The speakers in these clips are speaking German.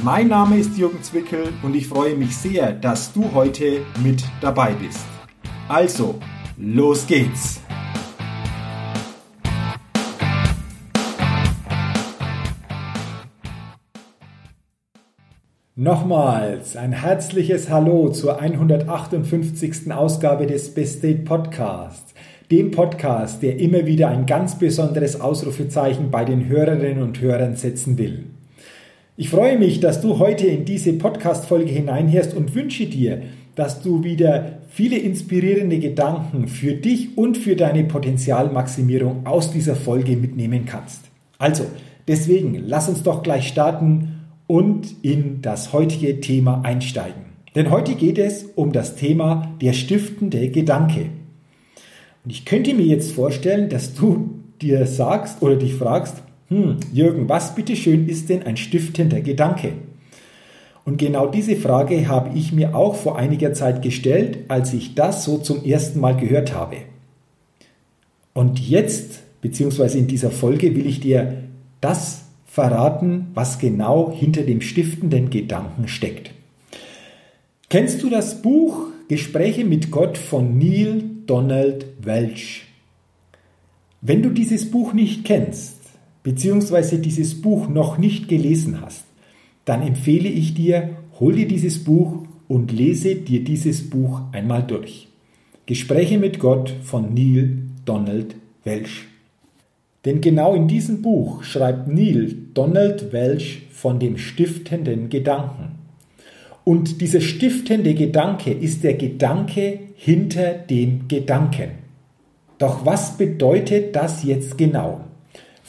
Mein Name ist Jürgen Zwickel und ich freue mich sehr, dass du heute mit dabei bist. Also, los geht's! Nochmals ein herzliches Hallo zur 158. Ausgabe des Best Date Podcasts, dem Podcast, der immer wieder ein ganz besonderes Ausrufezeichen bei den Hörerinnen und Hörern setzen will. Ich freue mich, dass du heute in diese Podcast-Folge hineinhörst und wünsche dir, dass du wieder viele inspirierende Gedanken für dich und für deine Potenzialmaximierung aus dieser Folge mitnehmen kannst. Also, deswegen lass uns doch gleich starten und in das heutige Thema einsteigen. Denn heute geht es um das Thema der stiftende Gedanke. Und ich könnte mir jetzt vorstellen, dass du dir sagst oder dich fragst, hm, Jürgen, was bitteschön ist denn ein stiftender Gedanke? Und genau diese Frage habe ich mir auch vor einiger Zeit gestellt, als ich das so zum ersten Mal gehört habe. Und jetzt, beziehungsweise in dieser Folge, will ich dir das verraten, was genau hinter dem stiftenden Gedanken steckt. Kennst du das Buch Gespräche mit Gott von Neil Donald Welch? Wenn du dieses Buch nicht kennst, beziehungsweise dieses Buch noch nicht gelesen hast, dann empfehle ich dir, hol dir dieses Buch und lese dir dieses Buch einmal durch. Gespräche mit Gott von Neil Donald Welch. Denn genau in diesem Buch schreibt Neil Donald Welch von dem stiftenden Gedanken. Und dieser stiftende Gedanke ist der Gedanke hinter dem Gedanken. Doch was bedeutet das jetzt genau?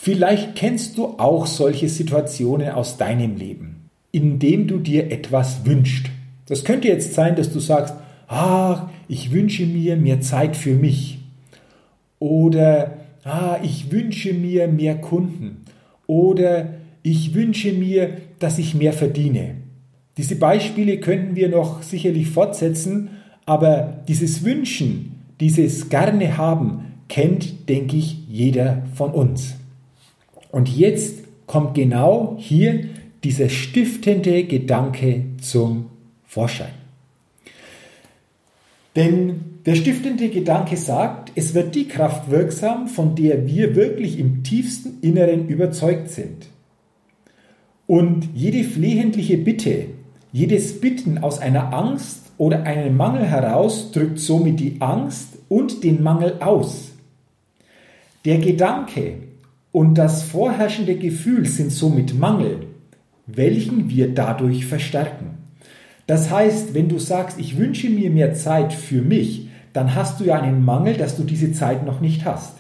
Vielleicht kennst du auch solche Situationen aus deinem Leben, in dem du dir etwas wünschst. Das könnte jetzt sein, dass du sagst, ah, ich wünsche mir mehr Zeit für mich. Oder ah, ich wünsche mir mehr Kunden. Oder ich wünsche mir, dass ich mehr verdiene. Diese Beispiele könnten wir noch sicherlich fortsetzen, aber dieses Wünschen, dieses gerne haben, kennt, denke ich, jeder von uns. Und jetzt kommt genau hier dieser stiftende Gedanke zum Vorschein. Denn der stiftende Gedanke sagt, es wird die Kraft wirksam, von der wir wirklich im tiefsten Inneren überzeugt sind. Und jede flehentliche Bitte, jedes Bitten aus einer Angst oder einem Mangel heraus drückt somit die Angst und den Mangel aus. Der Gedanke, und das vorherrschende Gefühl sind somit Mangel, welchen wir dadurch verstärken. Das heißt, wenn du sagst, ich wünsche mir mehr Zeit für mich, dann hast du ja einen Mangel, dass du diese Zeit noch nicht hast.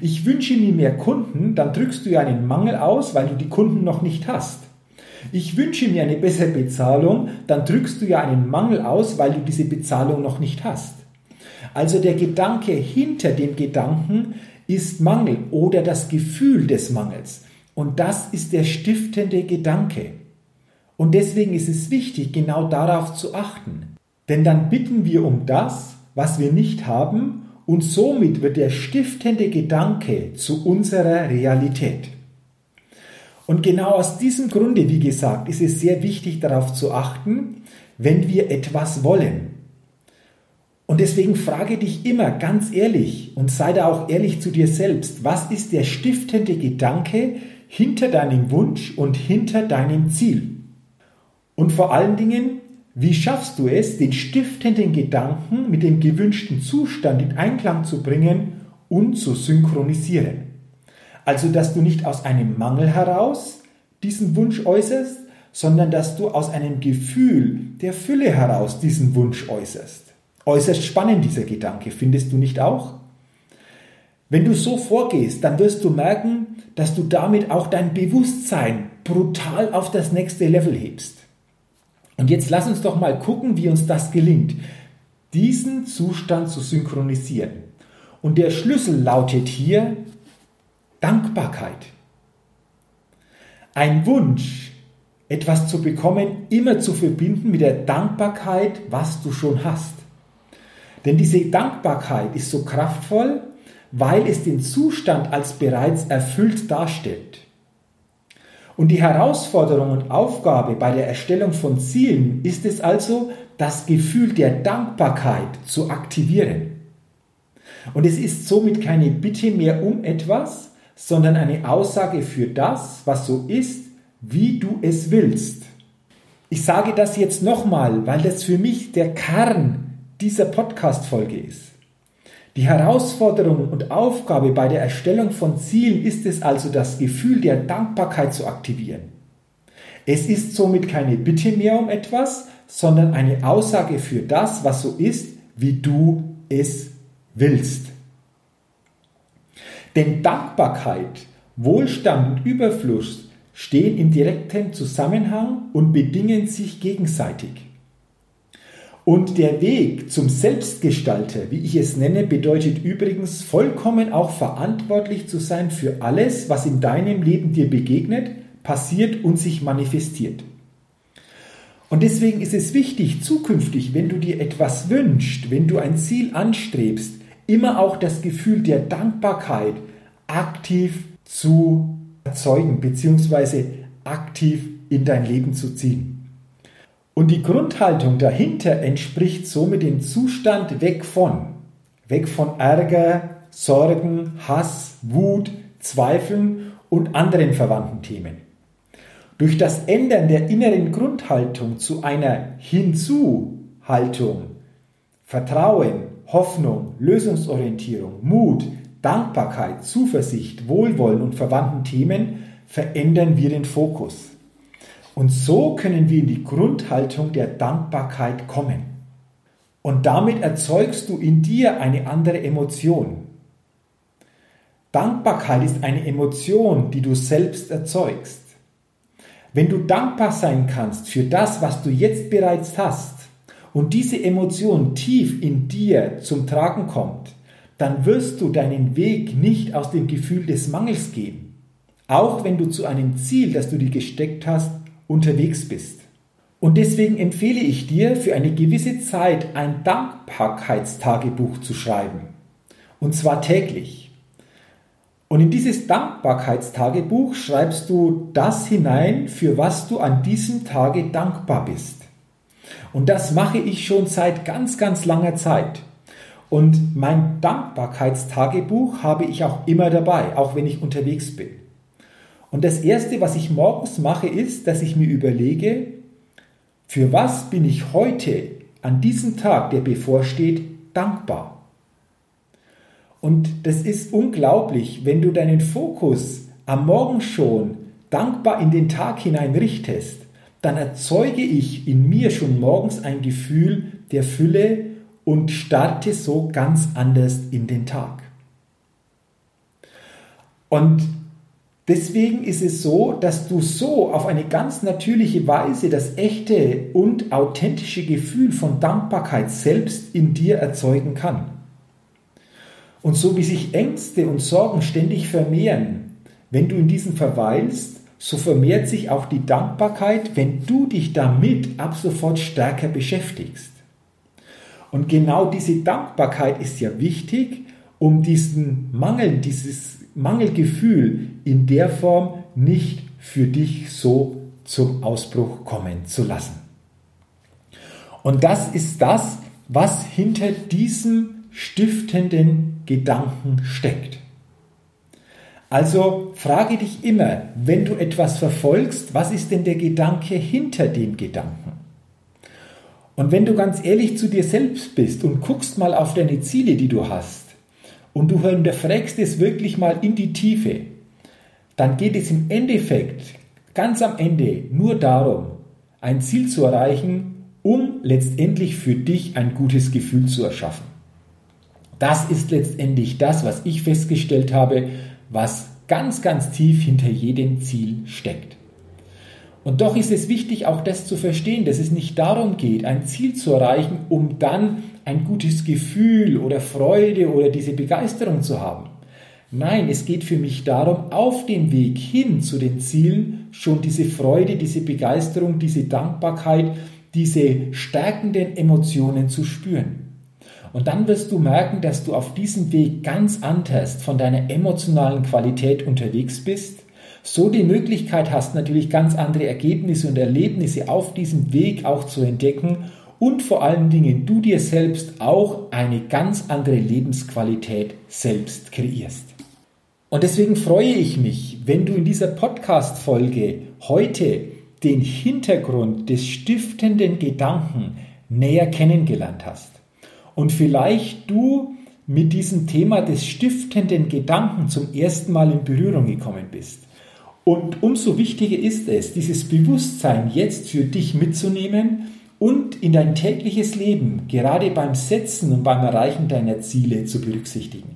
Ich wünsche mir mehr Kunden, dann drückst du ja einen Mangel aus, weil du die Kunden noch nicht hast. Ich wünsche mir eine bessere Bezahlung, dann drückst du ja einen Mangel aus, weil du diese Bezahlung noch nicht hast. Also der Gedanke hinter dem Gedanken ist Mangel oder das Gefühl des Mangels. Und das ist der stiftende Gedanke. Und deswegen ist es wichtig, genau darauf zu achten. Denn dann bitten wir um das, was wir nicht haben, und somit wird der stiftende Gedanke zu unserer Realität. Und genau aus diesem Grunde, wie gesagt, ist es sehr wichtig darauf zu achten, wenn wir etwas wollen. Und deswegen frage dich immer ganz ehrlich und sei da auch ehrlich zu dir selbst, was ist der stiftende Gedanke hinter deinem Wunsch und hinter deinem Ziel? Und vor allen Dingen, wie schaffst du es, den stiftenden Gedanken mit dem gewünschten Zustand in Einklang zu bringen und zu synchronisieren? Also, dass du nicht aus einem Mangel heraus diesen Wunsch äußerst, sondern dass du aus einem Gefühl der Fülle heraus diesen Wunsch äußerst. Äußerst spannend dieser Gedanke, findest du nicht auch? Wenn du so vorgehst, dann wirst du merken, dass du damit auch dein Bewusstsein brutal auf das nächste Level hebst. Und jetzt lass uns doch mal gucken, wie uns das gelingt, diesen Zustand zu synchronisieren. Und der Schlüssel lautet hier Dankbarkeit. Ein Wunsch, etwas zu bekommen, immer zu verbinden mit der Dankbarkeit, was du schon hast. Denn diese Dankbarkeit ist so kraftvoll, weil es den Zustand als bereits erfüllt darstellt. Und die Herausforderung und Aufgabe bei der Erstellung von Zielen ist es also, das Gefühl der Dankbarkeit zu aktivieren. Und es ist somit keine Bitte mehr um etwas, sondern eine Aussage für das, was so ist, wie du es willst. Ich sage das jetzt nochmal, weil das für mich der Kern dieser Podcast-Folge ist. Die Herausforderung und Aufgabe bei der Erstellung von Zielen ist es also, das Gefühl der Dankbarkeit zu aktivieren. Es ist somit keine Bitte mehr um etwas, sondern eine Aussage für das, was so ist, wie du es willst. Denn Dankbarkeit, Wohlstand und Überfluss stehen in direktem Zusammenhang und bedingen sich gegenseitig. Und der Weg zum Selbstgestalter, wie ich es nenne, bedeutet übrigens vollkommen auch verantwortlich zu sein für alles, was in deinem Leben dir begegnet, passiert und sich manifestiert. Und deswegen ist es wichtig, zukünftig, wenn du dir etwas wünschst, wenn du ein Ziel anstrebst, immer auch das Gefühl der Dankbarkeit aktiv zu erzeugen, beziehungsweise aktiv in dein Leben zu ziehen. Und die Grundhaltung dahinter entspricht somit dem Zustand weg von, weg von Ärger, Sorgen, Hass, Wut, Zweifeln und anderen verwandten Themen. Durch das Ändern der inneren Grundhaltung zu einer Hinzu-Haltung, Vertrauen, Hoffnung, Lösungsorientierung, Mut, Dankbarkeit, Zuversicht, Wohlwollen und verwandten Themen verändern wir den Fokus. Und so können wir in die Grundhaltung der Dankbarkeit kommen. Und damit erzeugst du in dir eine andere Emotion. Dankbarkeit ist eine Emotion, die du selbst erzeugst. Wenn du dankbar sein kannst für das, was du jetzt bereits hast, und diese Emotion tief in dir zum Tragen kommt, dann wirst du deinen Weg nicht aus dem Gefühl des Mangels gehen. Auch wenn du zu einem Ziel, das du dir gesteckt hast, unterwegs bist. Und deswegen empfehle ich dir, für eine gewisse Zeit ein Dankbarkeitstagebuch zu schreiben. Und zwar täglich. Und in dieses Dankbarkeitstagebuch schreibst du das hinein, für was du an diesem Tage dankbar bist. Und das mache ich schon seit ganz, ganz langer Zeit. Und mein Dankbarkeitstagebuch habe ich auch immer dabei, auch wenn ich unterwegs bin. Und das Erste, was ich morgens mache, ist, dass ich mir überlege, für was bin ich heute an diesem Tag, der bevorsteht, dankbar. Und das ist unglaublich, wenn du deinen Fokus am Morgen schon dankbar in den Tag hinein richtest, dann erzeuge ich in mir schon morgens ein Gefühl der Fülle und starte so ganz anders in den Tag. Und Deswegen ist es so, dass du so auf eine ganz natürliche Weise das echte und authentische Gefühl von Dankbarkeit selbst in dir erzeugen kann. Und so wie sich Ängste und Sorgen ständig vermehren, wenn du in diesen verweilst, so vermehrt sich auch die Dankbarkeit, wenn du dich damit ab sofort stärker beschäftigst. Und genau diese Dankbarkeit ist ja wichtig, um diesen Mangel, dieses Mangelgefühl in der Form nicht für dich so zum Ausbruch kommen zu lassen. Und das ist das, was hinter diesem stiftenden Gedanken steckt. Also frage dich immer, wenn du etwas verfolgst, was ist denn der Gedanke hinter dem Gedanken? Und wenn du ganz ehrlich zu dir selbst bist und guckst mal auf deine Ziele, die du hast, und du hinterfragst es wirklich mal in die Tiefe, dann geht es im Endeffekt ganz am Ende nur darum, ein Ziel zu erreichen, um letztendlich für dich ein gutes Gefühl zu erschaffen. Das ist letztendlich das, was ich festgestellt habe, was ganz, ganz tief hinter jedem Ziel steckt. Und doch ist es wichtig, auch das zu verstehen, dass es nicht darum geht, ein Ziel zu erreichen, um dann ein gutes Gefühl oder Freude oder diese Begeisterung zu haben. Nein, es geht für mich darum, auf dem Weg hin zu den Zielen schon diese Freude, diese Begeisterung, diese Dankbarkeit, diese stärkenden Emotionen zu spüren. Und dann wirst du merken, dass du auf diesem Weg ganz anders von deiner emotionalen Qualität unterwegs bist so die Möglichkeit hast, natürlich ganz andere Ergebnisse und Erlebnisse auf diesem Weg auch zu entdecken und vor allen Dingen du dir selbst auch eine ganz andere Lebensqualität selbst kreierst. Und deswegen freue ich mich, wenn du in dieser Podcast-Folge heute den Hintergrund des stiftenden Gedanken näher kennengelernt hast. Und vielleicht du mit diesem Thema des stiftenden Gedanken zum ersten Mal in Berührung gekommen bist. Und umso wichtiger ist es, dieses Bewusstsein jetzt für dich mitzunehmen und in dein tägliches Leben, gerade beim Setzen und beim Erreichen deiner Ziele zu berücksichtigen.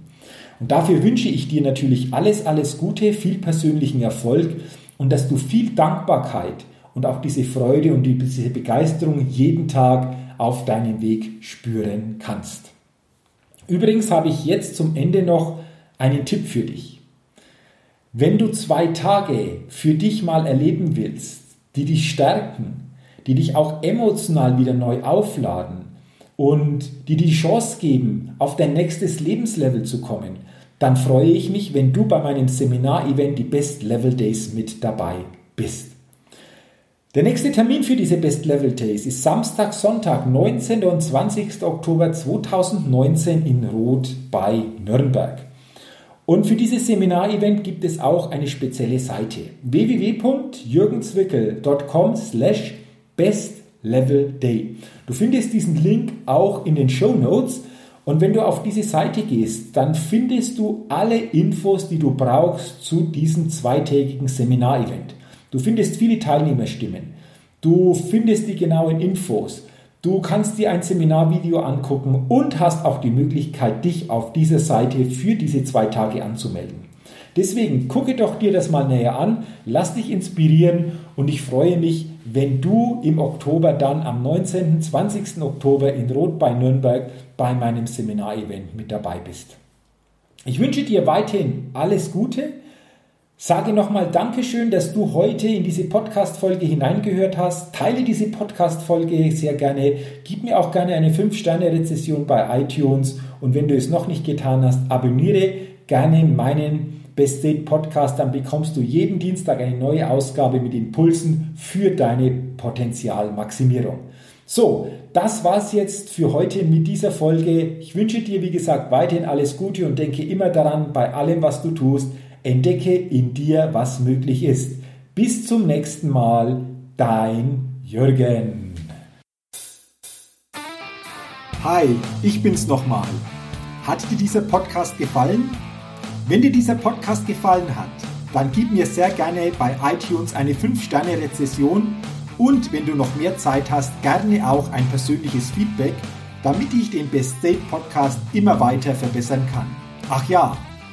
Und dafür wünsche ich dir natürlich alles, alles Gute, viel persönlichen Erfolg und dass du viel Dankbarkeit und auch diese Freude und diese Begeisterung jeden Tag auf deinem Weg spüren kannst. Übrigens habe ich jetzt zum Ende noch einen Tipp für dich. Wenn du zwei Tage für dich mal erleben willst, die dich stärken, die dich auch emotional wieder neu aufladen und die die Chance geben, auf dein nächstes Lebenslevel zu kommen, dann freue ich mich, wenn du bei meinem Seminar-Event die Best Level Days mit dabei bist. Der nächste Termin für diese Best Level Days ist Samstag, Sonntag, 19. und 20. Oktober 2019 in Roth bei Nürnberg. Und für dieses Seminarevent gibt es auch eine spezielle Seite www.jürgenzwickel.com slash bestlevelday. Du findest diesen Link auch in den Show Notes und wenn du auf diese Seite gehst, dann findest du alle Infos, die du brauchst zu diesem zweitägigen Seminarevent. Du findest viele Teilnehmerstimmen. Du findest die genauen Infos. Du kannst dir ein Seminarvideo angucken und hast auch die Möglichkeit, dich auf dieser Seite für diese zwei Tage anzumelden. Deswegen gucke doch dir das mal näher an, lass dich inspirieren und ich freue mich, wenn du im Oktober dann am 19. 20. Oktober in Rot bei Nürnberg bei meinem Seminarevent mit dabei bist. Ich wünsche dir weiterhin alles Gute. Sage nochmal Dankeschön, dass du heute in diese Podcast-Folge hineingehört hast. Teile diese Podcast-Folge sehr gerne. Gib mir auch gerne eine 5-Sterne-Rezession bei iTunes. Und wenn du es noch nicht getan hast, abonniere gerne meinen Best Date Podcast. Dann bekommst du jeden Dienstag eine neue Ausgabe mit Impulsen für deine Potenzialmaximierung. So, das war's jetzt für heute mit dieser Folge. Ich wünsche dir, wie gesagt, weiterhin alles Gute und denke immer daran, bei allem, was du tust, Entdecke in dir, was möglich ist. Bis zum nächsten Mal, dein Jürgen. Hi, ich bin's nochmal. Hat dir dieser Podcast gefallen? Wenn dir dieser Podcast gefallen hat, dann gib mir sehr gerne bei iTunes eine 5-Sterne-Rezession und wenn du noch mehr Zeit hast, gerne auch ein persönliches Feedback, damit ich den Best State Podcast immer weiter verbessern kann. Ach ja,